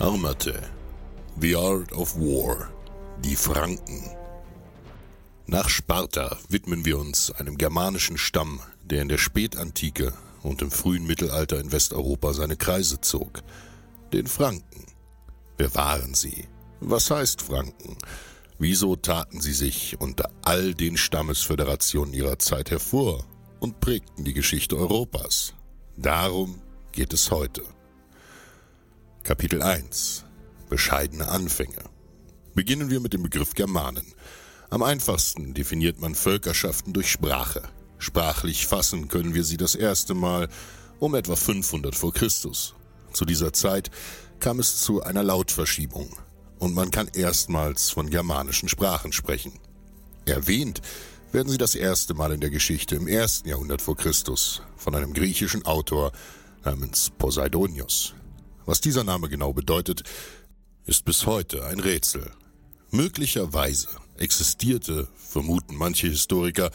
Armate. The Art of War. Die Franken. Nach Sparta widmen wir uns einem germanischen Stamm, der in der Spätantike und im frühen Mittelalter in Westeuropa seine Kreise zog. Den Franken. Wer waren sie? Was heißt Franken? Wieso taten sie sich unter all den Stammesföderationen ihrer Zeit hervor und prägten die Geschichte Europas? Darum geht es heute. Kapitel 1 Bescheidene Anfänge Beginnen wir mit dem Begriff Germanen. Am einfachsten definiert man Völkerschaften durch Sprache. Sprachlich fassen können wir sie das erste Mal um etwa 500 vor Christus. Zu dieser Zeit kam es zu einer Lautverschiebung und man kann erstmals von germanischen Sprachen sprechen. Erwähnt werden sie das erste Mal in der Geschichte im ersten Jahrhundert vor Christus von einem griechischen Autor namens Poseidonios. Was dieser Name genau bedeutet, ist bis heute ein Rätsel. Möglicherweise existierte, vermuten manche Historiker,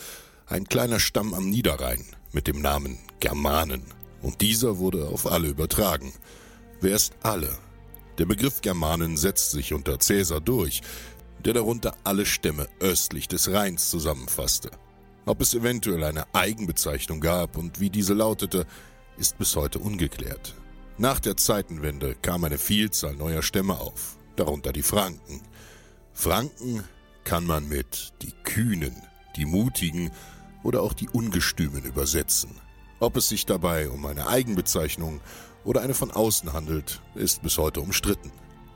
ein kleiner Stamm am Niederrhein mit dem Namen Germanen, und dieser wurde auf alle übertragen. Wer ist alle? Der Begriff Germanen setzt sich unter Cäsar durch, der darunter alle Stämme östlich des Rheins zusammenfasste. Ob es eventuell eine Eigenbezeichnung gab und wie diese lautete, ist bis heute ungeklärt. Nach der Zeitenwende kam eine Vielzahl neuer Stämme auf, darunter die Franken. Franken kann man mit die Kühnen, die Mutigen oder auch die Ungestümen übersetzen. Ob es sich dabei um eine Eigenbezeichnung oder eine von außen handelt, ist bis heute umstritten.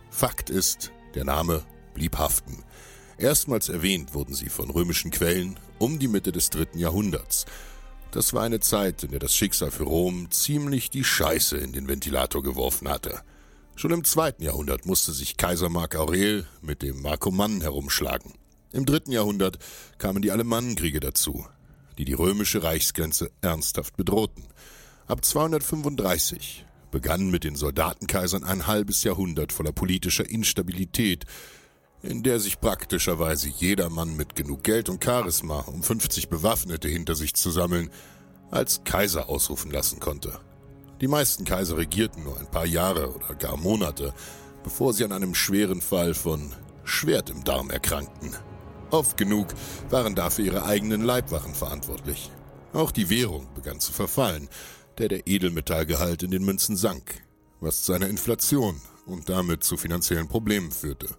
Fakt ist, der Name blieb haften. Erstmals erwähnt wurden sie von römischen Quellen um die Mitte des dritten Jahrhunderts. Das war eine Zeit, in der das Schicksal für Rom ziemlich die Scheiße in den Ventilator geworfen hatte. Schon im zweiten Jahrhundert musste sich Kaiser Mark Aurel mit dem Markomannen herumschlagen. Im dritten Jahrhundert kamen die Alemannenkriege dazu, die die römische Reichsgrenze ernsthaft bedrohten. Ab 235 begann mit den Soldatenkaisern ein halbes Jahrhundert voller politischer Instabilität, in der sich praktischerweise jeder Mann mit genug Geld und Charisma, um 50 Bewaffnete hinter sich zu sammeln, als Kaiser ausrufen lassen konnte. Die meisten Kaiser regierten nur ein paar Jahre oder gar Monate, bevor sie an einem schweren Fall von Schwert im Darm erkrankten. Oft genug waren dafür ihre eigenen Leibwachen verantwortlich. Auch die Währung begann zu verfallen, der der Edelmetallgehalt in den Münzen sank, was zu einer Inflation und damit zu finanziellen Problemen führte.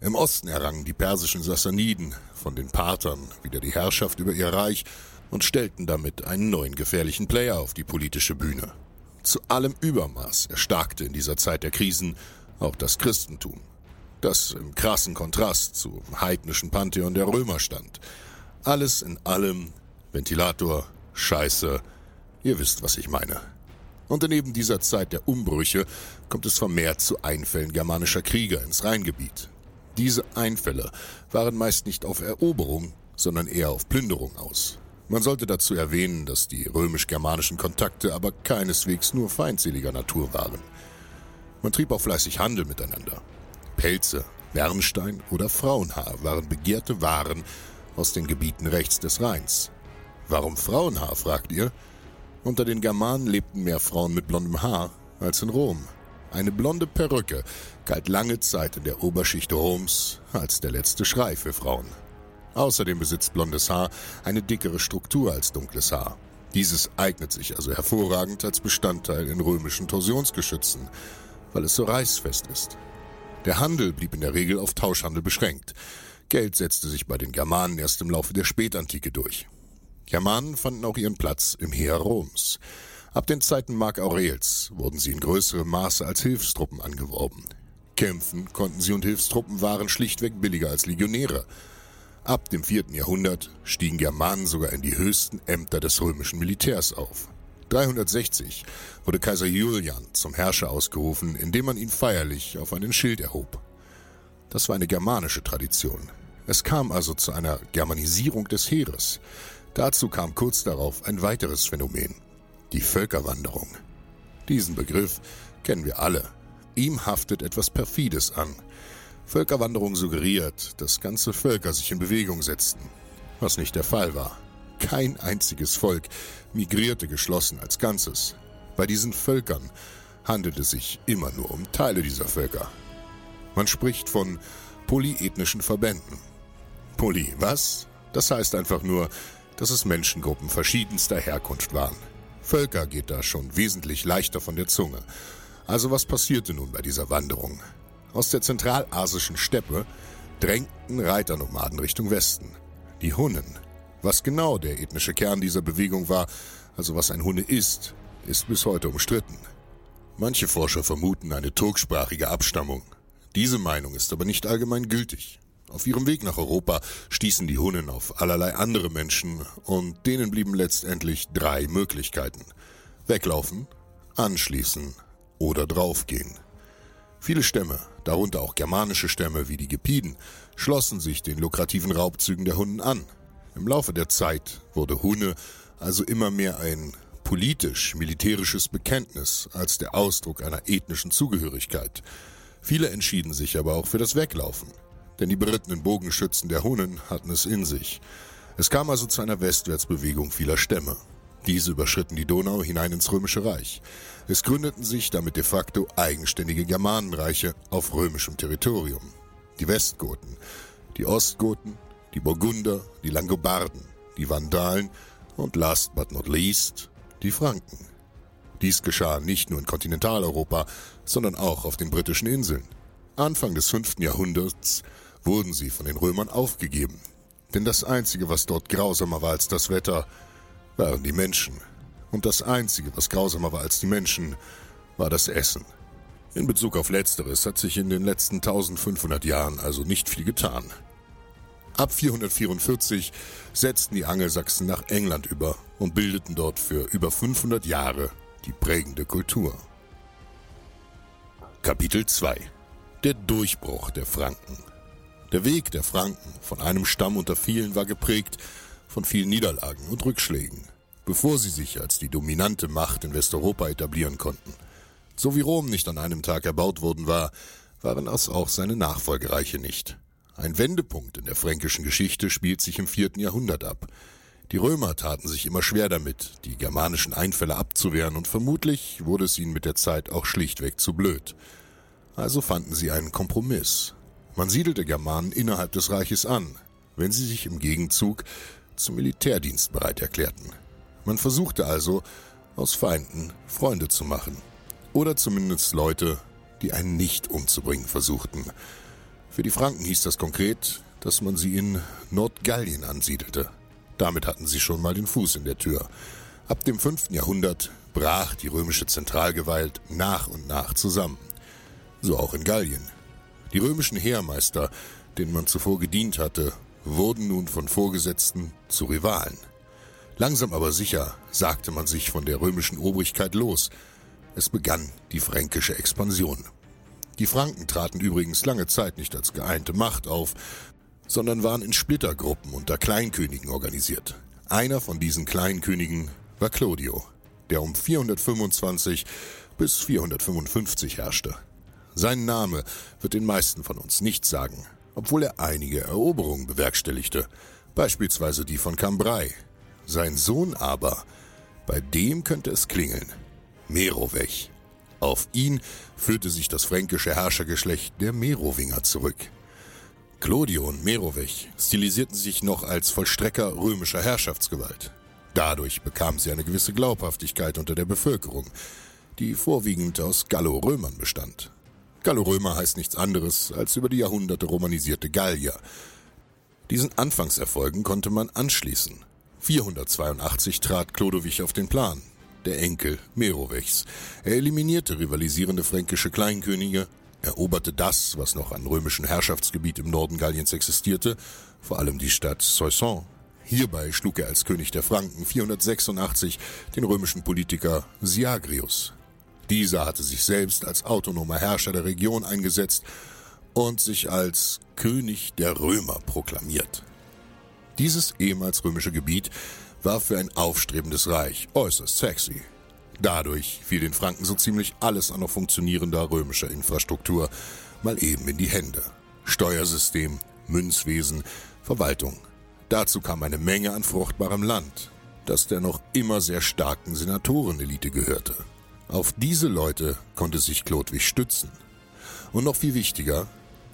Im Osten errangen die persischen Sassaniden von den Parthern wieder die Herrschaft über ihr Reich und stellten damit einen neuen gefährlichen Player auf die politische Bühne. Zu allem Übermaß erstarkte in dieser Zeit der Krisen auch das Christentum, das im krassen Kontrast zum heidnischen Pantheon der Römer stand. Alles in allem Ventilator, Scheiße, ihr wisst, was ich meine. Und in eben dieser Zeit der Umbrüche kommt es vermehrt zu Einfällen germanischer Krieger ins Rheingebiet. Diese Einfälle waren meist nicht auf Eroberung, sondern eher auf Plünderung aus. Man sollte dazu erwähnen, dass die römisch-germanischen Kontakte aber keineswegs nur feindseliger Natur waren. Man trieb auch fleißig Handel miteinander. Pelze, Bernstein oder Frauenhaar waren begehrte Waren aus den Gebieten rechts des Rheins. Warum Frauenhaar, fragt ihr? Unter den Germanen lebten mehr Frauen mit blondem Haar als in Rom. Eine blonde Perücke galt lange Zeit in der Oberschicht Roms als der letzte Schrei für Frauen. Außerdem besitzt blondes Haar eine dickere Struktur als dunkles Haar. Dieses eignet sich also hervorragend als Bestandteil in römischen Torsionsgeschützen, weil es so reißfest ist. Der Handel blieb in der Regel auf Tauschhandel beschränkt. Geld setzte sich bei den Germanen erst im Laufe der Spätantike durch. Germanen fanden auch ihren Platz im Heer Roms. Ab den Zeiten Mark Aurels wurden sie in größerem Maße als Hilfstruppen angeworben. Kämpfen konnten sie und Hilfstruppen waren schlichtweg billiger als Legionäre. Ab dem vierten Jahrhundert stiegen Germanen sogar in die höchsten Ämter des römischen Militärs auf. 360 wurde Kaiser Julian zum Herrscher ausgerufen, indem man ihn feierlich auf einen Schild erhob. Das war eine germanische Tradition. Es kam also zu einer Germanisierung des Heeres. Dazu kam kurz darauf ein weiteres Phänomen, die Völkerwanderung. Diesen Begriff kennen wir alle. Ihm haftet etwas Perfides an. Völkerwanderung suggeriert, dass ganze Völker sich in Bewegung setzten, was nicht der Fall war. Kein einziges Volk migrierte geschlossen als Ganzes. Bei diesen Völkern handelt es sich immer nur um Teile dieser Völker. Man spricht von polyethnischen Verbänden. Poly, was? Das heißt einfach nur, dass es Menschengruppen verschiedenster Herkunft waren. Völker geht da schon wesentlich leichter von der Zunge. Also was passierte nun bei dieser Wanderung? Aus der zentralasischen Steppe drängten Reiternomaden Richtung Westen. Die Hunnen. Was genau der ethnische Kern dieser Bewegung war, also was ein Hunne ist, ist bis heute umstritten. Manche Forscher vermuten eine turksprachige Abstammung. Diese Meinung ist aber nicht allgemein gültig. Auf ihrem Weg nach Europa stießen die Hunnen auf allerlei andere Menschen und denen blieben letztendlich drei Möglichkeiten. Weglaufen, anschließen oder draufgehen. Viele Stämme, darunter auch germanische Stämme wie die Gepiden, schlossen sich den lukrativen Raubzügen der Hunnen an. Im Laufe der Zeit wurde Hunne also immer mehr ein politisch-militärisches Bekenntnis als der Ausdruck einer ethnischen Zugehörigkeit. Viele entschieden sich aber auch für das Weglaufen denn die berittenen Bogenschützen der Hunnen hatten es in sich. Es kam also zu einer Westwärtsbewegung vieler Stämme. Diese überschritten die Donau hinein ins Römische Reich. Es gründeten sich damit de facto eigenständige Germanenreiche auf römischem Territorium. Die Westgoten, die Ostgoten, die Burgunder, die Langobarden, die Vandalen und last but not least die Franken. Dies geschah nicht nur in Kontinentaleuropa, sondern auch auf den britischen Inseln. Anfang des 5. Jahrhunderts wurden sie von den Römern aufgegeben. Denn das Einzige, was dort grausamer war als das Wetter, waren die Menschen. Und das Einzige, was grausamer war als die Menschen, war das Essen. In Bezug auf Letzteres hat sich in den letzten 1500 Jahren also nicht viel getan. Ab 444 setzten die Angelsachsen nach England über und bildeten dort für über 500 Jahre die prägende Kultur. Kapitel 2 Der Durchbruch der Franken der Weg der Franken von einem Stamm unter vielen war geprägt von vielen Niederlagen und Rückschlägen, bevor sie sich als die dominante Macht in Westeuropa etablieren konnten. So wie Rom nicht an einem Tag erbaut worden war, waren es auch seine Nachfolgereiche nicht. Ein Wendepunkt in der fränkischen Geschichte spielt sich im vierten Jahrhundert ab. Die Römer taten sich immer schwer damit, die germanischen Einfälle abzuwehren, und vermutlich wurde es ihnen mit der Zeit auch schlichtweg zu blöd. Also fanden sie einen Kompromiss, man siedelte Germanen innerhalb des Reiches an, wenn sie sich im Gegenzug zum Militärdienst bereit erklärten. Man versuchte also, aus Feinden Freunde zu machen. Oder zumindest Leute, die einen nicht umzubringen versuchten. Für die Franken hieß das konkret, dass man sie in Nordgallien ansiedelte. Damit hatten sie schon mal den Fuß in der Tür. Ab dem 5. Jahrhundert brach die römische Zentralgewalt nach und nach zusammen. So auch in Gallien. Die römischen Heermeister, denen man zuvor gedient hatte, wurden nun von Vorgesetzten zu Rivalen. Langsam aber sicher sagte man sich von der römischen Obrigkeit los. Es begann die fränkische Expansion. Die Franken traten übrigens lange Zeit nicht als geeinte Macht auf, sondern waren in Splittergruppen unter Kleinkönigen organisiert. Einer von diesen Kleinkönigen war Clodio, der um 425 bis 455 herrschte. Sein Name wird den meisten von uns nichts sagen, obwohl er einige Eroberungen bewerkstelligte, beispielsweise die von Cambrai. Sein Sohn aber, bei dem könnte es klingeln. Merowech. Auf ihn führte sich das fränkische Herrschergeschlecht der Merowinger zurück. Clodio und Merowech stilisierten sich noch als Vollstrecker römischer Herrschaftsgewalt. Dadurch bekamen sie eine gewisse Glaubhaftigkeit unter der Bevölkerung, die vorwiegend aus Gallo-Römern bestand. Gallo-Römer heißt nichts anderes als über die Jahrhunderte romanisierte Gallier. Diesen Anfangserfolgen konnte man anschließen. 482 trat Chlodowig auf den Plan, der Enkel Merowechs. Er eliminierte rivalisierende fränkische Kleinkönige, eroberte das, was noch an römischen Herrschaftsgebiet im Norden Galliens existierte, vor allem die Stadt Soissons. Hierbei schlug er als König der Franken 486 den römischen Politiker Siagrius. Dieser hatte sich selbst als autonomer Herrscher der Region eingesetzt und sich als König der Römer proklamiert. Dieses ehemals römische Gebiet war für ein aufstrebendes Reich äußerst sexy. Dadurch fiel den Franken so ziemlich alles an noch funktionierender römischer Infrastruktur mal eben in die Hände. Steuersystem, Münzwesen, Verwaltung. Dazu kam eine Menge an fruchtbarem Land, das der noch immer sehr starken Senatorenelite gehörte. Auf diese Leute konnte sich Chlodwig stützen. Und noch viel wichtiger,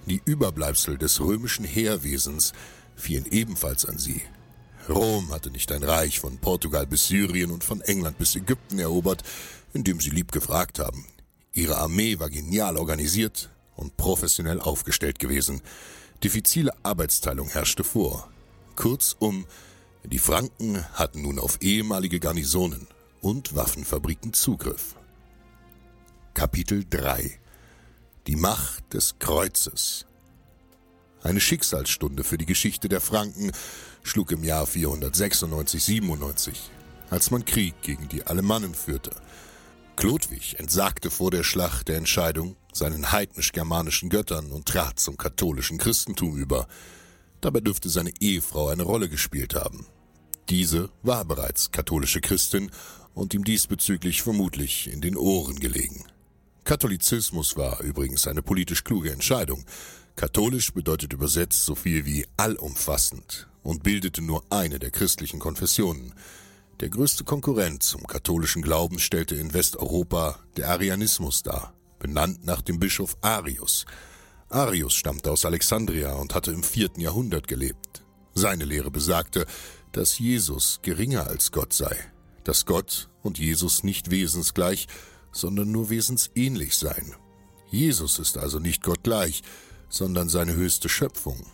die Überbleibsel des römischen Heerwesens fielen ebenfalls an sie. Rom hatte nicht ein Reich von Portugal bis Syrien und von England bis Ägypten erobert, indem sie lieb gefragt haben. Ihre Armee war genial organisiert und professionell aufgestellt gewesen. Diffizile Arbeitsteilung herrschte vor. Kurzum, die Franken hatten nun auf ehemalige Garnisonen und Waffenfabriken Zugriff. Kapitel 3 Die Macht des Kreuzes Eine Schicksalsstunde für die Geschichte der Franken schlug im Jahr 496-97, als man Krieg gegen die Alemannen führte. Chlodwig entsagte vor der Schlacht der Entscheidung seinen heidnisch-germanischen Göttern und trat zum katholischen Christentum über. Dabei dürfte seine Ehefrau eine Rolle gespielt haben. Diese war bereits katholische Christin und ihm diesbezüglich vermutlich in den Ohren gelegen. Katholizismus war übrigens eine politisch kluge Entscheidung. Katholisch bedeutet übersetzt so viel wie allumfassend und bildete nur eine der christlichen Konfessionen. Der größte Konkurrent zum katholischen Glauben stellte in Westeuropa der Arianismus dar, benannt nach dem Bischof Arius. Arius stammte aus Alexandria und hatte im vierten Jahrhundert gelebt. Seine Lehre besagte, dass Jesus geringer als Gott sei, dass Gott und Jesus nicht wesensgleich, sondern nur wesensähnlich seien. Jesus ist also nicht Gott gleich, sondern seine höchste Schöpfung.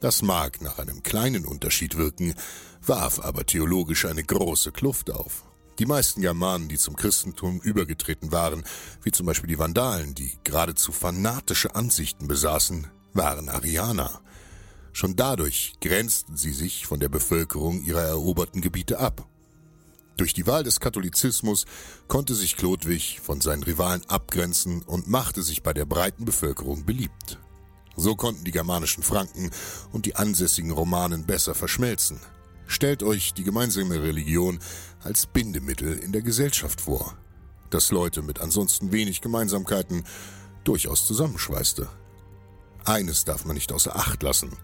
Das mag nach einem kleinen Unterschied wirken, warf aber theologisch eine große Kluft auf. Die meisten Germanen, die zum Christentum übergetreten waren, wie zum Beispiel die Vandalen, die geradezu fanatische Ansichten besaßen, waren Arianer. Schon dadurch grenzten sie sich von der Bevölkerung ihrer eroberten Gebiete ab. Durch die Wahl des Katholizismus konnte sich Chlodwig von seinen Rivalen abgrenzen und machte sich bei der breiten Bevölkerung beliebt. So konnten die germanischen Franken und die ansässigen Romanen besser verschmelzen. Stellt euch die gemeinsame Religion als Bindemittel in der Gesellschaft vor, das Leute mit ansonsten wenig Gemeinsamkeiten durchaus zusammenschweißte. Eines darf man nicht außer Acht lassen.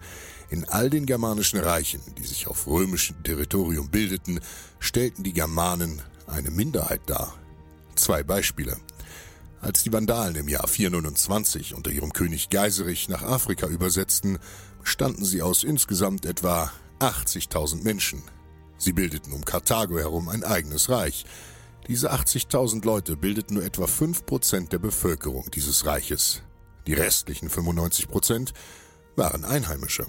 In all den germanischen Reichen, die sich auf römischem Territorium bildeten, stellten die Germanen eine Minderheit dar. Zwei Beispiele. Als die Vandalen im Jahr 429 unter ihrem König Geiserich nach Afrika übersetzten, bestanden sie aus insgesamt etwa 80.000 Menschen. Sie bildeten um Karthago herum ein eigenes Reich. Diese 80.000 Leute bildeten nur etwa 5% der Bevölkerung dieses Reiches. Die restlichen 95% waren Einheimische.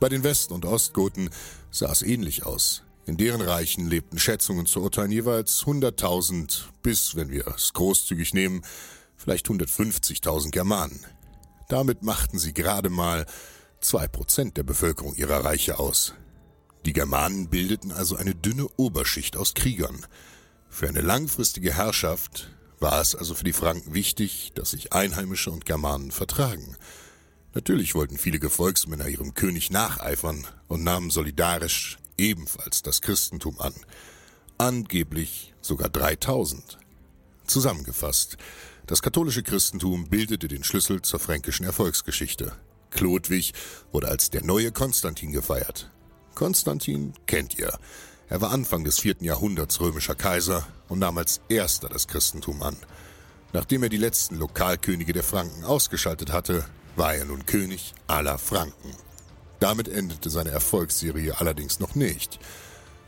Bei den West- und Ostgoten sah es ähnlich aus. In deren Reichen lebten Schätzungen zu urteilen jeweils 100.000 bis, wenn wir es großzügig nehmen, vielleicht 150.000 Germanen. Damit machten sie gerade mal zwei Prozent der Bevölkerung ihrer Reiche aus. Die Germanen bildeten also eine dünne Oberschicht aus Kriegern. Für eine langfristige Herrschaft War es also für die Franken wichtig, dass sich Einheimische und Germanen vertragen? Natürlich wollten viele Gefolgsmänner ihrem König nacheifern und nahmen solidarisch ebenfalls das Christentum an. Angeblich sogar 3000. Zusammengefasst, das katholische Christentum bildete den Schlüssel zur fränkischen Erfolgsgeschichte. Chlodwig wurde als der neue Konstantin gefeiert. Konstantin kennt ihr. Er war Anfang des vierten Jahrhunderts römischer Kaiser und nahm als erster das Christentum an. Nachdem er die letzten Lokalkönige der Franken ausgeschaltet hatte, war er nun König aller Franken. Damit endete seine Erfolgsserie allerdings noch nicht.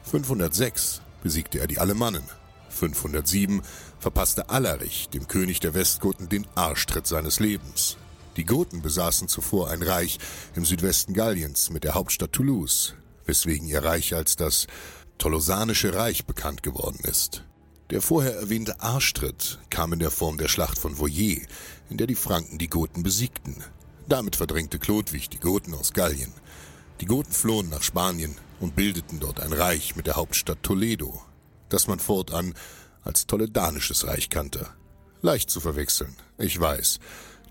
506 besiegte er die Alemannen. 507 verpasste Allerich, dem König der Westgoten, den Arschtritt seines Lebens. Die Goten besaßen zuvor ein Reich im Südwesten Galliens mit der Hauptstadt Toulouse, weswegen ihr Reich als das Tolosanische Reich bekannt geworden ist. Der vorher erwähnte Arschtritt kam in der Form der Schlacht von Voyer, in der die Franken die Goten besiegten. Damit verdrängte Chlodwig die Goten aus Gallien. Die Goten flohen nach Spanien und bildeten dort ein Reich mit der Hauptstadt Toledo, das man fortan als Toledanisches Reich kannte. Leicht zu verwechseln, ich weiß,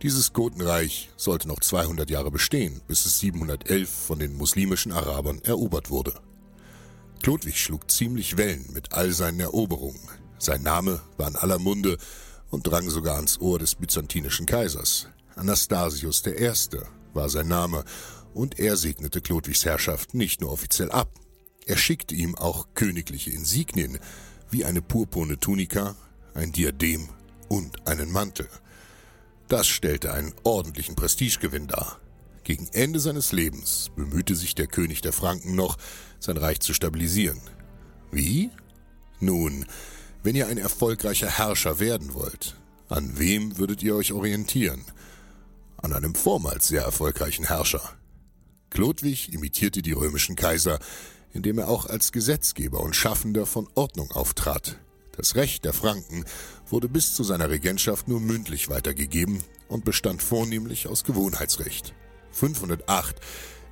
dieses Gotenreich sollte noch 200 Jahre bestehen, bis es 711 von den muslimischen Arabern erobert wurde. Chlodwig schlug ziemlich Wellen mit all seinen Eroberungen. Sein Name war in aller Munde und drang sogar ans Ohr des byzantinischen Kaisers. Anastasius I. war sein Name und er segnete Chlodwigs Herrschaft nicht nur offiziell ab, er schickte ihm auch königliche Insignien wie eine purpurne Tunika, ein Diadem und einen Mantel – das stellte einen ordentlichen Prestigegewinn dar. Gegen Ende seines Lebens bemühte sich der König der Franken noch, sein Reich zu stabilisieren. Wie? Nun, wenn ihr ein erfolgreicher Herrscher werden wollt, an wem würdet ihr euch orientieren? An einem vormals sehr erfolgreichen Herrscher. Chlodwig imitierte die römischen Kaiser, indem er auch als Gesetzgeber und Schaffender von Ordnung auftrat. Das Recht der Franken wurde bis zu seiner Regentschaft nur mündlich weitergegeben und bestand vornehmlich aus Gewohnheitsrecht. 508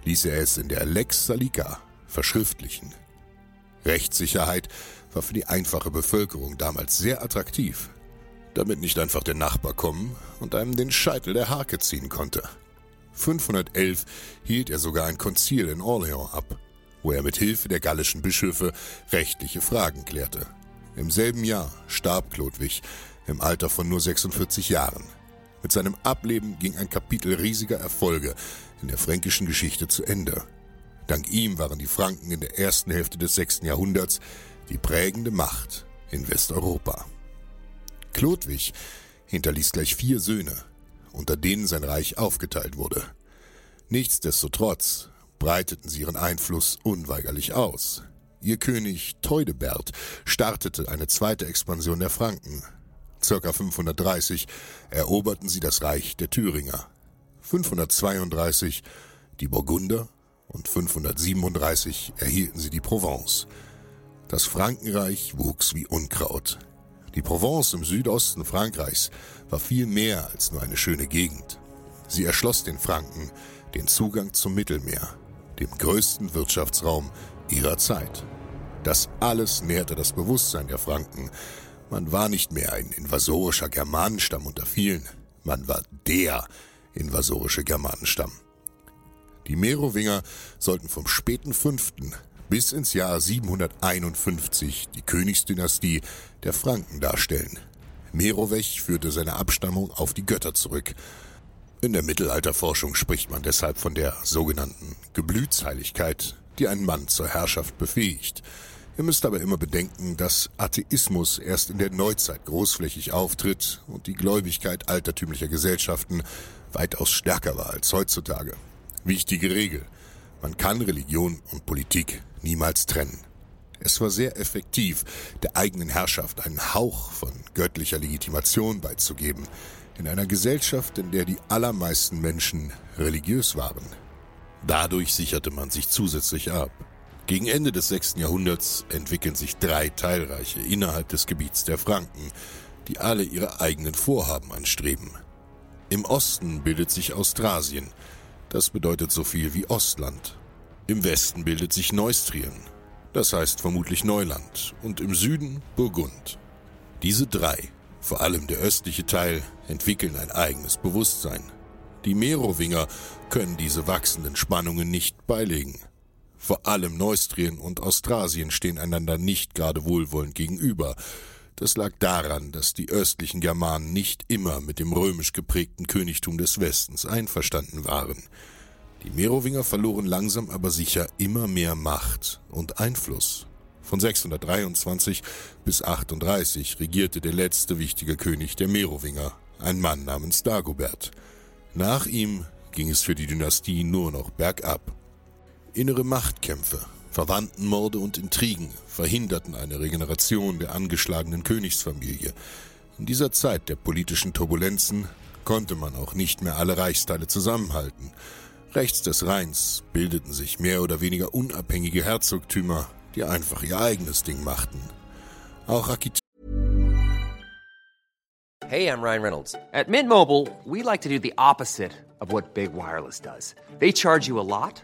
ließ er es in der Lex Salica verschriftlichen. Rechtssicherheit war für die einfache Bevölkerung damals sehr attraktiv, damit nicht einfach der Nachbar kommen und einem den Scheitel der Hake ziehen konnte. 511 hielt er sogar ein Konzil in Orléans ab, wo er mit Hilfe der gallischen Bischöfe rechtliche Fragen klärte. Im selben Jahr starb Chlodwig im Alter von nur 46 Jahren. Mit seinem Ableben ging ein Kapitel riesiger Erfolge in der fränkischen Geschichte zu Ende. Dank ihm waren die Franken in der ersten Hälfte des 6. Jahrhunderts die prägende Macht in Westeuropa. Chlodwig hinterließ gleich vier Söhne, unter denen sein Reich aufgeteilt wurde. Nichtsdestotrotz breiteten sie ihren Einfluss unweigerlich aus. Ihr König Theudebert startete eine zweite Expansion der Franken. Circa 530 eroberten sie das Reich der Thüringer. 532 die Burgunder und 537 erhielten sie die Provence. Das Frankenreich wuchs wie Unkraut. Die Provence im Südosten Frankreichs war viel mehr als nur eine schöne Gegend. Sie erschloss den Franken den Zugang zum Mittelmeer, dem größten Wirtschaftsraum ihrer Zeit. Das alles nährte das Bewusstsein der Franken. Man war nicht mehr ein invasorischer Germanenstamm unter vielen, man war der invasorische Germanenstamm. Die Merowinger sollten vom späten 5. bis ins Jahr 751 die Königsdynastie der Franken darstellen. Merowech führte seine Abstammung auf die Götter zurück. In der Mittelalterforschung spricht man deshalb von der sogenannten Geblütsheiligkeit, die einen Mann zur Herrschaft befähigt. Ihr müsst aber immer bedenken, dass Atheismus erst in der Neuzeit großflächig auftritt und die Gläubigkeit altertümlicher Gesellschaften weitaus stärker war als heutzutage. Wichtige Regel. Man kann Religion und Politik niemals trennen. Es war sehr effektiv, der eigenen Herrschaft einen Hauch von göttlicher Legitimation beizugeben, in einer Gesellschaft, in der die allermeisten Menschen religiös waren. Dadurch sicherte man sich zusätzlich ab. Gegen Ende des 6. Jahrhunderts entwickeln sich drei Teilreiche innerhalb des Gebiets der Franken, die alle ihre eigenen Vorhaben anstreben. Im Osten bildet sich Austrasien, das bedeutet so viel wie Ostland. Im Westen bildet sich Neustrien, das heißt vermutlich Neuland, und im Süden Burgund. Diese drei Vor allem der östliche Teil entwickeln ein eigenes Bewusstsein. Die Merowinger können diese wachsenden Spannungen nicht beilegen. Vor allem Neustrien und Austrasien stehen einander nicht gerade wohlwollend gegenüber. Das lag daran, dass die östlichen Germanen nicht immer mit dem römisch geprägten Königtum des Westens einverstanden waren. Die Merowinger verloren langsam aber sicher immer mehr Macht und Einfluss. Von 623 bis 38 regierte der letzte wichtige König der Merowinger, ein Mann namens Dagobert. Nach ihm ging es für die Dynastie nur noch bergab. Innere Machtkämpfe, Verwandtenmorde und Intrigen verhinderten eine Regeneration der angeschlagenen Königsfamilie. In dieser Zeit der politischen Turbulenzen konnte man auch nicht mehr alle Reichsteile zusammenhalten. Rechts des Rheins bildeten sich mehr oder weniger unabhängige Herzogtümer, die einfach ihr eigenes Ding machten. Auch Architekten Hey, I'm Ryan Reynolds. At Mint Mobile, we like to do the opposite of what Big Wireless does. They charge you a lot,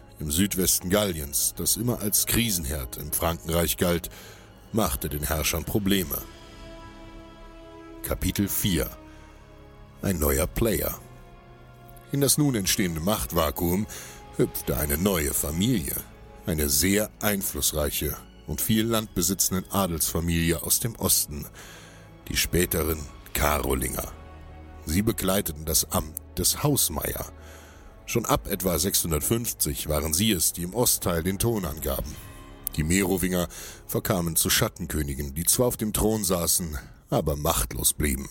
Im Südwesten Galliens, das immer als Krisenherd im Frankenreich galt, machte den Herrschern Probleme. Kapitel 4 Ein neuer Player In das nun entstehende Machtvakuum hüpfte eine neue Familie, eine sehr einflussreiche und viel Land besitzenden Adelsfamilie aus dem Osten, die späteren Karolinger. Sie bekleideten das Amt des Hausmeier. Schon ab etwa 650 waren sie es, die im Ostteil den Ton angaben. Die Merowinger verkamen zu Schattenkönigen, die zwar auf dem Thron saßen, aber machtlos blieben.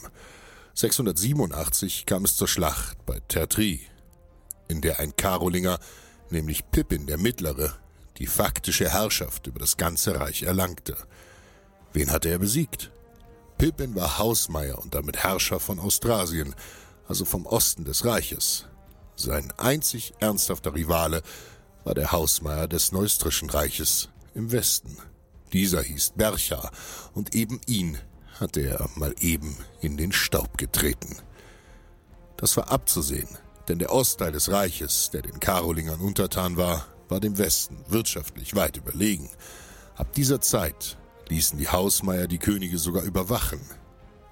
687 kam es zur Schlacht bei Tertry, in der ein Karolinger, nämlich Pippin der Mittlere, die faktische Herrschaft über das ganze Reich erlangte. Wen hatte er besiegt? Pippin war Hausmeier und damit Herrscher von Austrasien, also vom Osten des Reiches. Sein einzig ernsthafter Rivale war der Hausmeier des Neustrischen Reiches im Westen. Dieser hieß Bercha, und eben ihn hatte er mal eben in den Staub getreten. Das war abzusehen, denn der Ostteil des Reiches, der den Karolingern untertan war, war dem Westen wirtschaftlich weit überlegen. Ab dieser Zeit ließen die Hausmeier die Könige sogar überwachen.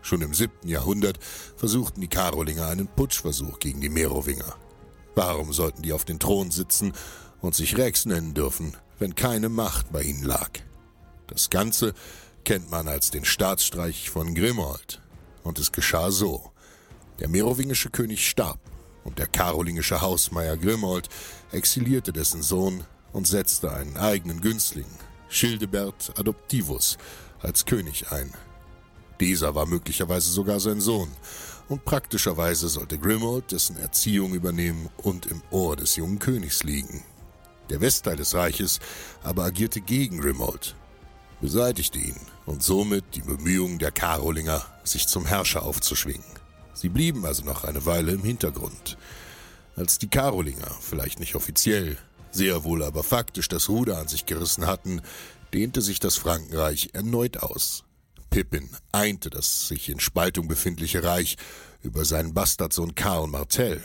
Schon im siebten Jahrhundert versuchten die Karolinger einen Putschversuch gegen die Merowinger. Warum sollten die auf den Thron sitzen und sich Rex nennen dürfen, wenn keine Macht bei ihnen lag? Das Ganze kennt man als den Staatsstreich von Grimold. Und es geschah so. Der merowingische König starb und der karolingische Hausmeier Grimold exilierte dessen Sohn und setzte einen eigenen Günstling, Schildebert Adoptivus, als König ein. Dieser war möglicherweise sogar sein Sohn, und praktischerweise sollte Grimold dessen Erziehung übernehmen und im Ohr des jungen Königs liegen. Der Westteil des Reiches aber agierte gegen Grimold, beseitigte ihn und somit die Bemühungen der Karolinger, sich zum Herrscher aufzuschwingen. Sie blieben also noch eine Weile im Hintergrund. Als die Karolinger, vielleicht nicht offiziell, sehr wohl aber faktisch das Ruder an sich gerissen hatten, dehnte sich das Frankenreich erneut aus. Pippin einte das sich in Spaltung befindliche Reich über seinen Bastardsohn Karl Martell,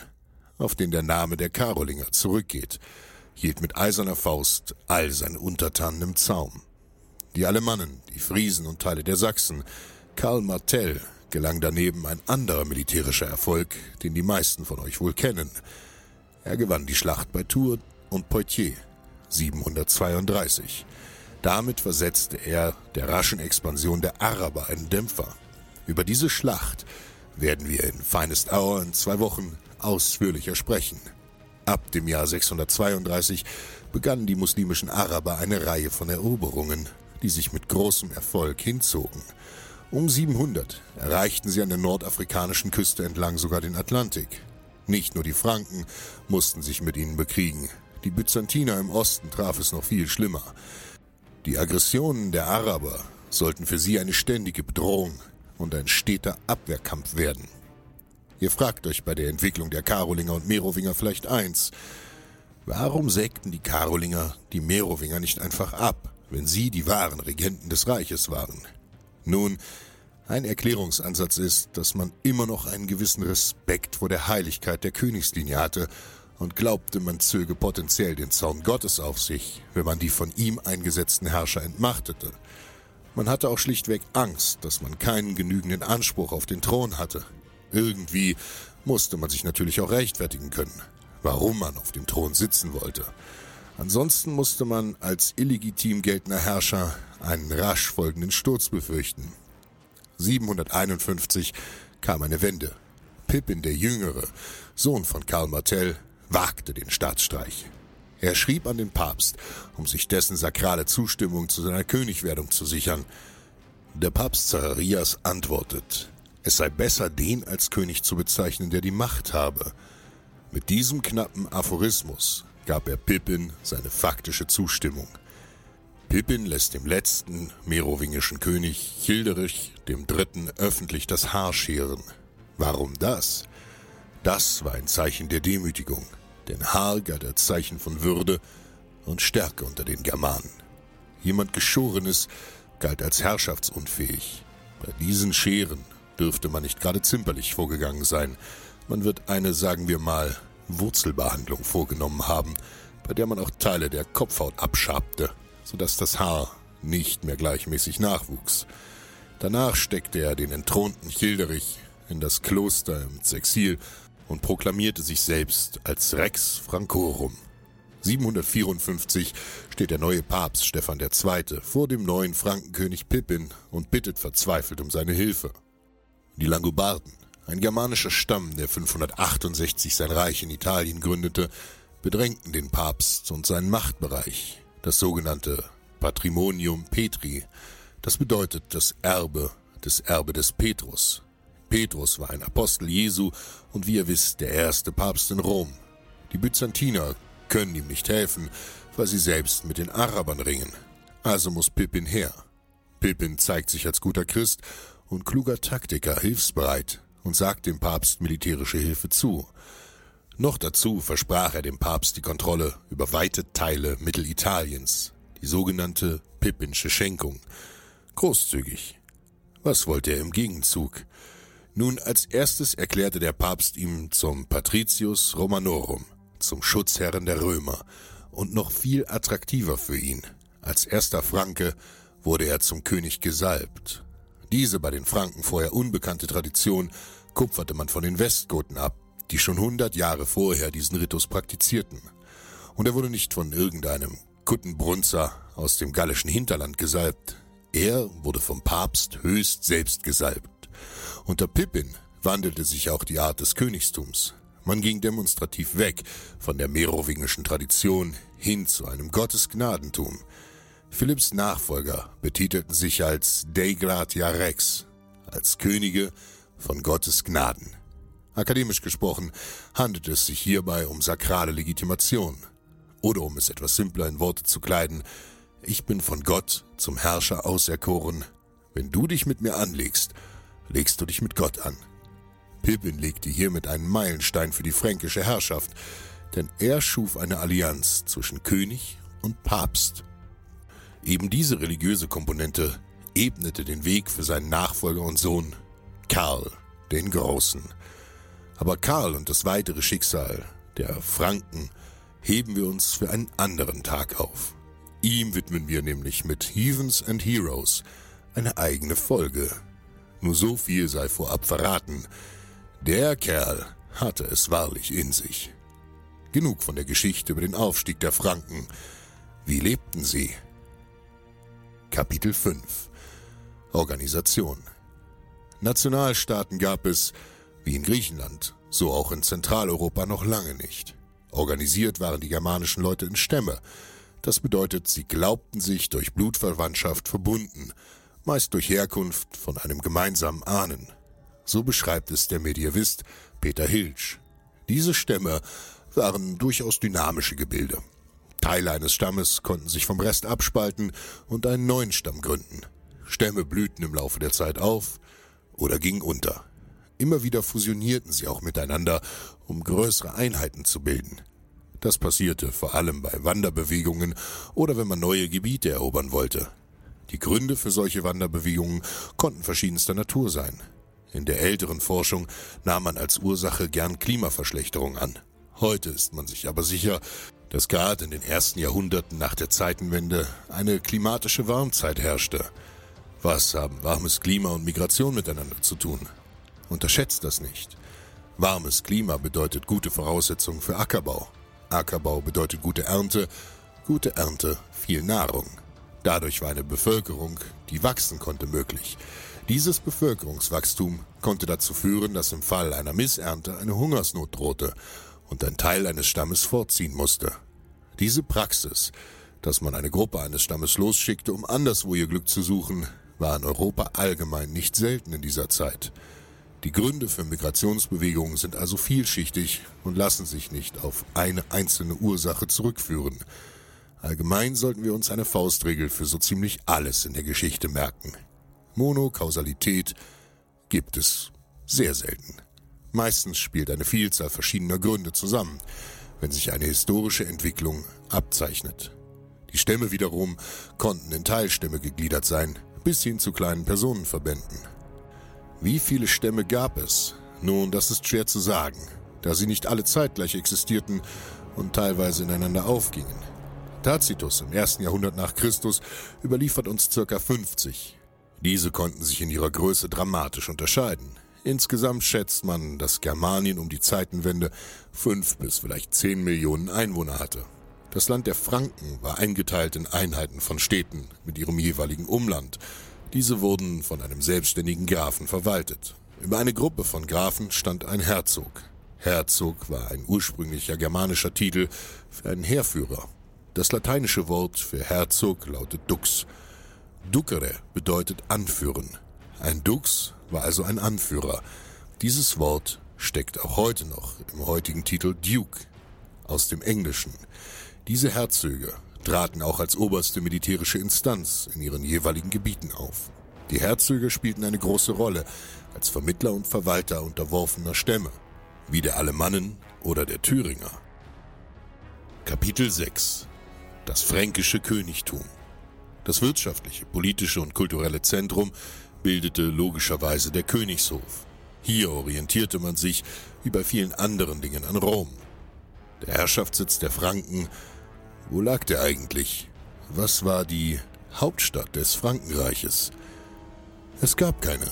auf den der Name der Karolinger zurückgeht, hielt mit eiserner Faust all seine Untertanen im Zaum. Die Alemannen, die Friesen und Teile der Sachsen, Karl Martell gelang daneben ein anderer militärischer Erfolg, den die meisten von euch wohl kennen. Er gewann die Schlacht bei Tours und Poitiers 732. Damit versetzte er der raschen Expansion der Araber einen Dämpfer. Über diese Schlacht werden wir in Finest Hour in zwei Wochen ausführlicher sprechen. Ab dem Jahr 632 begannen die muslimischen Araber eine Reihe von Eroberungen, die sich mit großem Erfolg hinzogen. Um 700 erreichten sie an der nordafrikanischen Küste entlang sogar den Atlantik. Nicht nur die Franken mussten sich mit ihnen bekriegen. Die Byzantiner im Osten traf es noch viel schlimmer. Die Aggressionen der Araber sollten für sie eine ständige Bedrohung und ein steter Abwehrkampf werden. Ihr fragt euch bei der Entwicklung der Karolinger und Merowinger vielleicht eins. Warum sägten die Karolinger die Merowinger nicht einfach ab, wenn sie die wahren Regenten des Reiches waren? Nun, ein Erklärungsansatz ist, dass man immer noch einen gewissen Respekt vor der Heiligkeit der Königslinie hatte und glaubte, man zöge potenziell den Zorn Gottes auf sich, wenn man die von ihm eingesetzten Herrscher entmachtete. Man hatte auch schlichtweg Angst, dass man keinen genügenden Anspruch auf den Thron hatte. Irgendwie musste man sich natürlich auch rechtfertigen können, warum man auf dem Thron sitzen wollte. Ansonsten musste man als illegitim geltender Herrscher einen rasch folgenden Sturz befürchten. 751 kam eine Wende. Pippin der Jüngere, Sohn von Karl Martell, wagte den Staatsstreich. Er schrieb an den Papst, um sich dessen sakrale Zustimmung zu seiner Königwerdung zu sichern. Der Papst Zacharias antwortet, es sei besser, den als König zu bezeichnen, der die Macht habe. Mit diesem knappen Aphorismus gab er Pippin seine faktische Zustimmung. Pippin lässt dem letzten merowingischen König Childerich dem Dritten öffentlich das Haar scheren. Warum das? Das war ein Zeichen der Demütigung, denn Haar galt als Zeichen von Würde und Stärke unter den Germanen. Jemand Geschorenes galt als herrschaftsunfähig. Bei diesen Scheren dürfte man nicht gerade zimperlich vorgegangen sein. Man wird eine, sagen wir mal, Wurzelbehandlung vorgenommen haben, bei der man auch Teile der Kopfhaut abschabte sodass das Haar nicht mehr gleichmäßig nachwuchs. Danach steckte er den entthronten Childerich in das Kloster ins Exil und proklamierte sich selbst als Rex Francorum. 754 steht der neue Papst Stephan II. vor dem neuen Frankenkönig Pippin und bittet verzweifelt um seine Hilfe. Die Langobarden, ein germanischer Stamm, der 568 sein Reich in Italien gründete, bedrängten den Papst und seinen Machtbereich das sogenannte Patrimonium Petri. Das bedeutet das Erbe, das Erbe des Petrus. Petrus war ein Apostel Jesu und wie ihr wisst, der erste Papst in Rom. Die Byzantiner können ihm nicht helfen, weil sie selbst mit den Arabern ringen. Also muss Pippin her. Pippin zeigt sich als guter Christ und kluger Taktiker hilfsbereit und sagt dem Papst militärische Hilfe zu. Noch dazu versprach er dem Papst die Kontrolle über weite Teile Mittelitaliens, die sogenannte Pippinsche Schenkung. Großzügig. Was wollte er im Gegenzug? Nun, als erstes erklärte der Papst ihm zum Patricius Romanorum, zum Schutzherren der Römer, und noch viel attraktiver für ihn. Als erster Franke wurde er zum König gesalbt. Diese bei den Franken vorher unbekannte Tradition kupferte man von den Westgoten ab, die schon hundert Jahre vorher diesen Ritus praktizierten. Und er wurde nicht von irgendeinem Kuttenbrunzer aus dem gallischen Hinterland gesalbt. Er wurde vom Papst höchst selbst gesalbt. Unter Pippin wandelte sich auch die Art des Königstums. Man ging demonstrativ weg von der merowingischen Tradition hin zu einem Gottesgnadentum. Philipps Nachfolger betitelten sich als Dei Gratia Rex, als Könige von Gottes Gnaden. Akademisch gesprochen handelt es sich hierbei um sakrale Legitimation. Oder um es etwas simpler in Worte zu kleiden, ich bin von Gott zum Herrscher auserkoren. Wenn du dich mit mir anlegst, legst du dich mit Gott an. Pippin legte hiermit einen Meilenstein für die fränkische Herrschaft, denn er schuf eine Allianz zwischen König und Papst. Eben diese religiöse Komponente ebnete den Weg für seinen Nachfolger und Sohn, Karl den Großen. Aber Karl und das weitere Schicksal der Franken heben wir uns für einen anderen Tag auf. Ihm widmen wir nämlich mit Heathens and Heroes eine eigene Folge. Nur so viel sei vorab verraten. Der Kerl hatte es wahrlich in sich. Genug von der Geschichte über den Aufstieg der Franken. Wie lebten sie? Kapitel 5 Organisation Nationalstaaten gab es, wie in Griechenland, So auch in Zentraleuropa noch lange nicht. Organisiert waren die germanischen Leute in Stämme. Das bedeutet, sie glaubten sich durch Blutverwandtschaft verbunden, meist durch Herkunft von einem gemeinsamen Ahnen. So beschreibt es der Medievist Peter Hilsch. Diese Stämme waren durchaus dynamische Gebilde. Teile eines Stammes konnten sich vom Rest abspalten und einen neuen Stamm gründen. Stämme blühten im Laufe der Zeit auf oder gingen unter. Immer wieder fusionierten sie auch miteinander, um größere Einheiten zu bilden. Das passierte vor allem bei Wanderbewegungen oder wenn man neue Gebiete erobern wollte. Die Gründe für solche Wanderbewegungen konnten verschiedenster Natur sein. In der älteren Forschung nahm man als Ursache gern Klimaverschlechterung an. Heute ist man sich aber sicher, dass gerade in den ersten Jahrhunderten nach der Zeitenwende eine klimatische Warmzeit herrschte. Was haben warmes Klima und Migration miteinander zu tun? Unterschätzt das nicht. Warmes Klima bedeutet gute Voraussetzungen für Ackerbau. Ackerbau bedeutet gute Ernte, gute Ernte viel Nahrung. Dadurch war eine Bevölkerung, die wachsen konnte, möglich. Dieses Bevölkerungswachstum konnte dazu führen, dass im Fall einer Missernte eine Hungersnot drohte und ein Teil eines Stammes vorziehen musste. Diese Praxis, dass man eine Gruppe eines Stammes losschickte, um anderswo ihr Glück zu suchen, war in Europa allgemein nicht selten in dieser Zeit. Die Gründe für Migrationsbewegungen sind also vielschichtig und lassen sich nicht auf eine einzelne Ursache zurückführen. Allgemein sollten wir uns eine Faustregel für so ziemlich alles in der Geschichte merken. Monokausalität gibt es sehr selten. Meistens spielt eine Vielzahl verschiedener Gründe zusammen, wenn sich eine historische Entwicklung abzeichnet. Die Stämme wiederum konnten in Teilstämme gegliedert sein, bis hin zu kleinen Personenverbänden. Wie viele Stämme gab es? Nun, das ist schwer zu sagen, da sie nicht alle zeitgleich existierten und teilweise ineinander aufgingen. Tacitus im ersten Jahrhundert nach Christus überliefert uns circa 50, diese konnten sich in ihrer Größe dramatisch unterscheiden. Insgesamt schätzt man, dass Germanien um die Zeitenwende fünf bis vielleicht zehn Millionen Einwohner hatte. Das Land der Franken war eingeteilt in Einheiten von Städten mit ihrem jeweiligen Umland. Diese wurden von einem selbstständigen Grafen verwaltet. Über eine Gruppe von Grafen stand ein Herzog. Herzog war ein ursprünglicher germanischer Titel für einen Heerführer. Das lateinische Wort für Herzog lautet Dux. Ducere bedeutet anführen. Ein Dux war also ein Anführer. Dieses Wort steckt auch heute noch im heutigen Titel Duke aus dem Englischen. Diese Herzöge traten auch als oberste militärische Instanz in ihren jeweiligen Gebieten auf. Die Herzöge spielten eine große Rolle als Vermittler und Verwalter unterworfener Stämme, wie der Alemannen oder der Thüringer. Kapitel 6 Das fränkische Königtum das wirtschaftliche, politische und kulturelle Zentrum bildete logischerweise der Königshof. Hier orientierte man sich wie bei vielen anderen Dingen an Rom. Der Herrschaftssitz der Franken, wo lag der eigentlich? Was war die Hauptstadt des Frankenreiches? Es gab keine.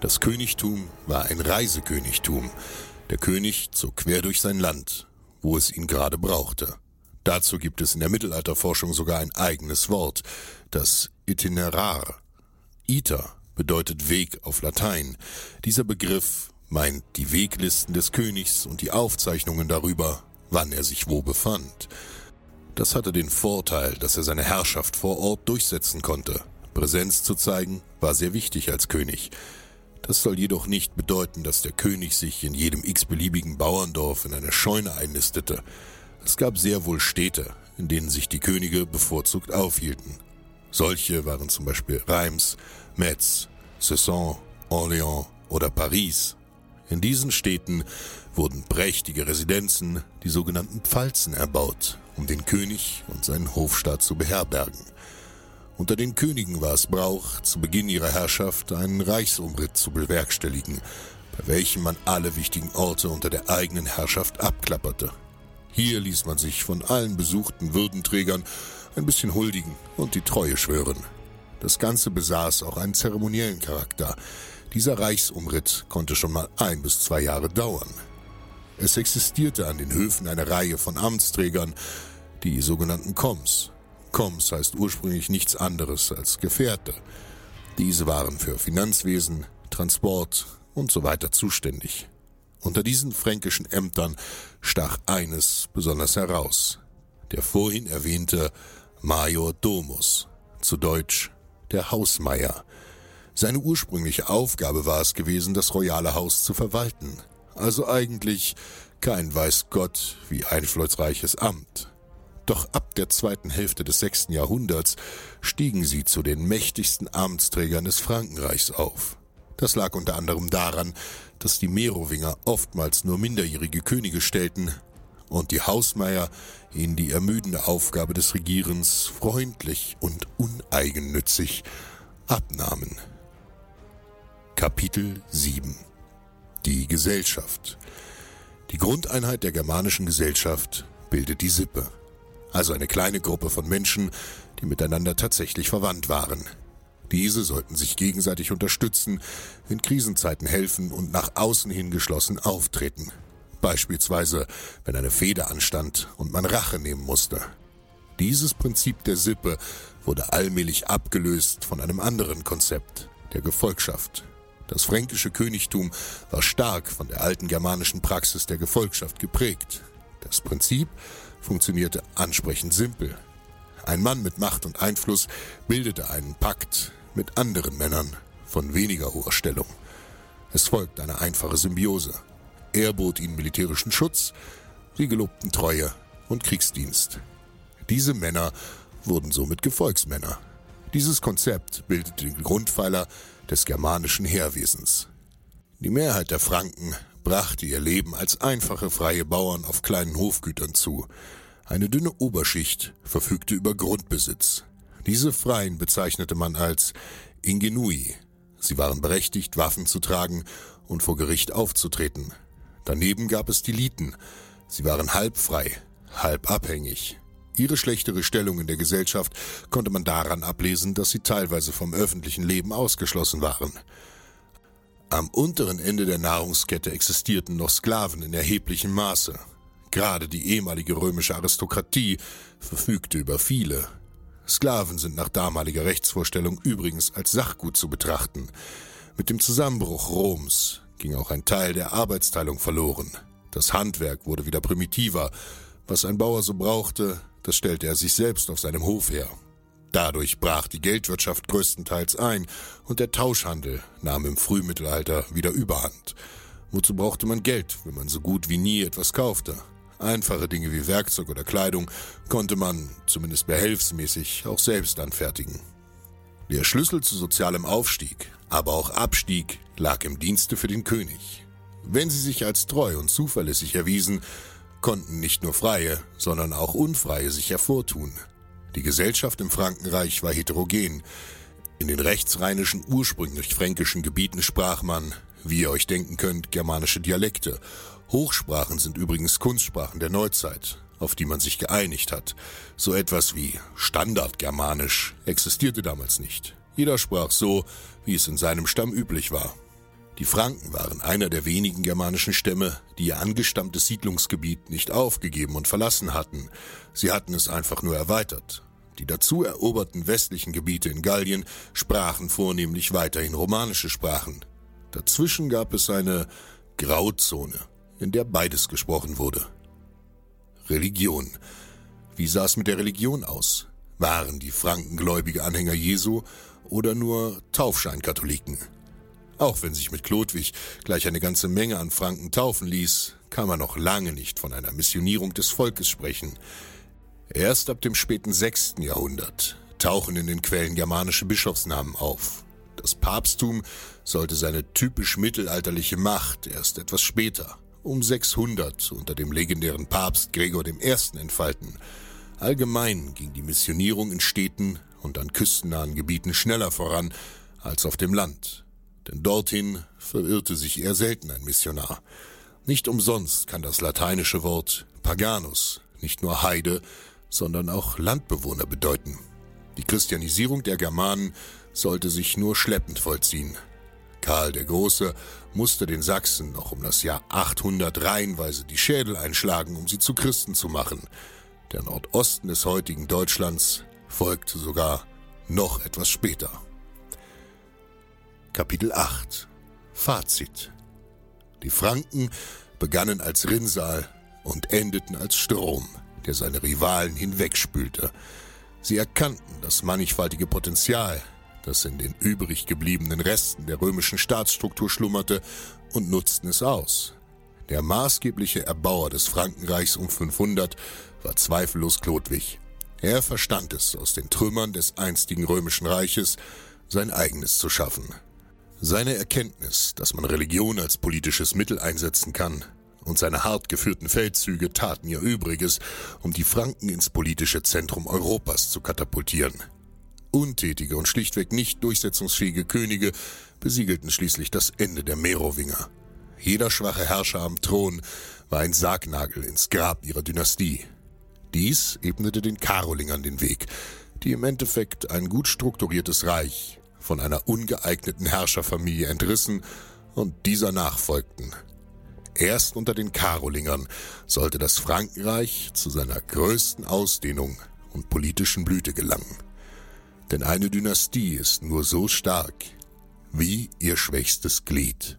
Das Königtum war ein Reisekönigtum. Der König zog quer durch sein Land, wo es ihn gerade brauchte. Dazu gibt es in der Mittelalterforschung sogar ein eigenes Wort, das Itinerar. Iter bedeutet Weg auf Latein. Dieser Begriff meint die Weglisten des Königs und die Aufzeichnungen darüber, wann er sich wo befand. Das hatte den Vorteil, dass er seine Herrschaft vor Ort durchsetzen konnte. Präsenz zu zeigen war sehr wichtig als König. Das soll jedoch nicht bedeuten, dass der König sich in jedem x-beliebigen Bauerndorf in eine Scheune einnistete. Es gab sehr wohl Städte, in denen sich die Könige bevorzugt aufhielten. Solche waren zum Beispiel Reims, Metz, Cesson, Orléans oder Paris. In diesen Städten wurden prächtige Residenzen, die sogenannten Pfalzen, erbaut, um den König und seinen Hofstaat zu beherbergen. Unter den Königen war es Brauch, zu Beginn ihrer Herrschaft einen Reichsumritt zu bewerkstelligen, bei welchem man alle wichtigen Orte unter der eigenen Herrschaft abklapperte. Hier ließ man sich von allen besuchten Würdenträgern ein bisschen huldigen und die Treue schwören. Das Ganze besaß auch einen zeremoniellen Charakter. Dieser Reichsumritt konnte schon mal ein bis zwei Jahre dauern. Es existierte an den Höfen eine Reihe von Amtsträgern, die sogenannten Koms. Koms heißt ursprünglich nichts anderes als Gefährte. Diese waren für Finanzwesen, Transport und so weiter zuständig. Unter diesen fränkischen Ämtern stach eines besonders heraus. Der vorhin erwähnte Major Domus, zu Deutsch der Hausmeier. Seine ursprüngliche Aufgabe war es gewesen, das royale Haus zu verwalten. Also eigentlich kein weiß Gott wie einflussreiches Amt. Doch ab der zweiten Hälfte des sechsten Jahrhunderts stiegen sie zu den mächtigsten Amtsträgern des Frankenreichs auf. Das lag unter anderem daran, dass die Merowinger oftmals nur minderjährige Könige stellten und die Hausmeier ihnen die ermüdende Aufgabe des Regierens freundlich und uneigennützig abnahmen. Kapitel 7 Die Gesellschaft Die Grundeinheit der germanischen Gesellschaft bildet die Sippe, also eine kleine Gruppe von Menschen, die miteinander tatsächlich verwandt waren. Diese sollten sich gegenseitig unterstützen, in Krisenzeiten helfen und nach außen hin geschlossen auftreten. Beispielsweise, wenn eine Fehde anstand und man Rache nehmen musste. Dieses Prinzip der Sippe wurde allmählich abgelöst von einem anderen Konzept, der Gefolgschaft. Das fränkische Königtum war stark von der alten germanischen Praxis der Gefolgschaft geprägt. Das Prinzip funktionierte ansprechend simpel. Ein Mann mit Macht und Einfluss bildete einen Pakt mit anderen Männern von weniger hoher Stellung. Es folgt eine einfache Symbiose. Er bot ihnen militärischen Schutz, sie gelobten Treue und Kriegsdienst. Diese Männer wurden somit Gefolgsmänner. Dieses Konzept bildete den Grundpfeiler des germanischen Heerwesens. Die Mehrheit der Franken brachte ihr Leben als einfache freie Bauern auf kleinen Hofgütern zu. Eine dünne Oberschicht verfügte über Grundbesitz. Diese Freien bezeichnete man als Ingenui. Sie waren berechtigt, Waffen zu tragen und vor Gericht aufzutreten. Daneben gab es die Liten. Sie waren halb frei, halb abhängig. Ihre schlechtere Stellung in der Gesellschaft konnte man daran ablesen, dass sie teilweise vom öffentlichen Leben ausgeschlossen waren. Am unteren Ende der Nahrungskette existierten noch Sklaven in erheblichem Maße. Gerade die ehemalige römische Aristokratie verfügte über viele. Sklaven sind nach damaliger Rechtsvorstellung übrigens als Sachgut zu betrachten. Mit dem Zusammenbruch Roms ging auch ein Teil der Arbeitsteilung verloren. Das Handwerk wurde wieder primitiver. Was ein Bauer so brauchte, das stellte er sich selbst auf seinem Hof her. Dadurch brach die Geldwirtschaft größtenteils ein und der Tauschhandel nahm im Frühmittelalter wieder Überhand. Wozu brauchte man Geld, wenn man so gut wie nie etwas kaufte? Einfache Dinge wie Werkzeug oder Kleidung konnte man, zumindest behelfsmäßig, auch selbst anfertigen. Der Schlüssel zu sozialem Aufstieg, aber auch Abstieg lag im Dienste für den König. Wenn sie sich als treu und zuverlässig erwiesen, konnten nicht nur Freie, sondern auch Unfreie sich hervortun. Die Gesellschaft im Frankenreich war heterogen. In den rechtsrheinischen, ursprünglich fränkischen Gebieten sprach man, wie ihr euch denken könnt, germanische Dialekte. Hochsprachen sind übrigens Kunstsprachen der Neuzeit, auf die man sich geeinigt hat. So etwas wie Standardgermanisch existierte damals nicht. Jeder sprach so, wie es in seinem Stamm üblich war. Die Franken waren einer der wenigen germanischen Stämme, die ihr angestammtes Siedlungsgebiet nicht aufgegeben und verlassen hatten. Sie hatten es einfach nur erweitert. Die dazu eroberten westlichen Gebiete in Gallien sprachen vornehmlich weiterhin romanische Sprachen. Dazwischen gab es eine Grauzone, in der beides gesprochen wurde. Religion. Wie sah es mit der Religion aus? Waren die Franken gläubige Anhänger Jesu oder nur Taufscheinkatholiken? Auch wenn sich mit Chlodwig gleich eine ganze Menge an Franken taufen ließ, kann man noch lange nicht von einer Missionierung des Volkes sprechen. Erst ab dem späten sechsten Jahrhundert tauchen in den Quellen germanische Bischofsnamen auf. Das Papsttum sollte seine typisch mittelalterliche Macht erst etwas später, um 600, unter dem legendären Papst Gregor I. entfalten. Allgemein ging die Missionierung in Städten und an küstennahen Gebieten schneller voran als auf dem Land denn dorthin verirrte sich eher selten ein Missionar. Nicht umsonst kann das lateinische Wort Paganus nicht nur Heide, sondern auch Landbewohner bedeuten. Die Christianisierung der Germanen sollte sich nur schleppend vollziehen. Karl der Große musste den Sachsen noch um das Jahr 800 reihenweise die Schädel einschlagen, um sie zu Christen zu machen. Der Nordosten des heutigen Deutschlands folgte sogar noch etwas später. Kapitel 8 Fazit Die Franken begannen als Rinnsal und endeten als Strom, der seine Rivalen hinwegspülte. Sie erkannten das mannigfaltige Potenzial, das in den übrig gebliebenen Resten der römischen Staatsstruktur schlummerte, und nutzten es aus. Der maßgebliche Erbauer des Frankenreichs um 500 war zweifellos Chlodwig. Er verstand es, aus den Trümmern des einstigen römischen Reiches sein eigenes zu schaffen. Seine Erkenntnis, dass man Religion als politisches Mittel einsetzen kann, und seine hart geführten Feldzüge taten ihr Übriges, um die Franken ins politische Zentrum Europas zu katapultieren. Untätige und schlichtweg nicht durchsetzungsfähige Könige besiegelten schließlich das Ende der Merowinger. Jeder schwache Herrscher am Thron war ein Sargnagel ins Grab ihrer Dynastie. Dies ebnete den Karolingern den Weg, die im Endeffekt ein gut strukturiertes Reich von einer ungeeigneten Herrscherfamilie entrissen und dieser nachfolgten. Erst unter den Karolingern sollte das Frankenreich zu seiner größten Ausdehnung und politischen Blüte gelangen. Denn eine Dynastie ist nur so stark wie ihr schwächstes Glied.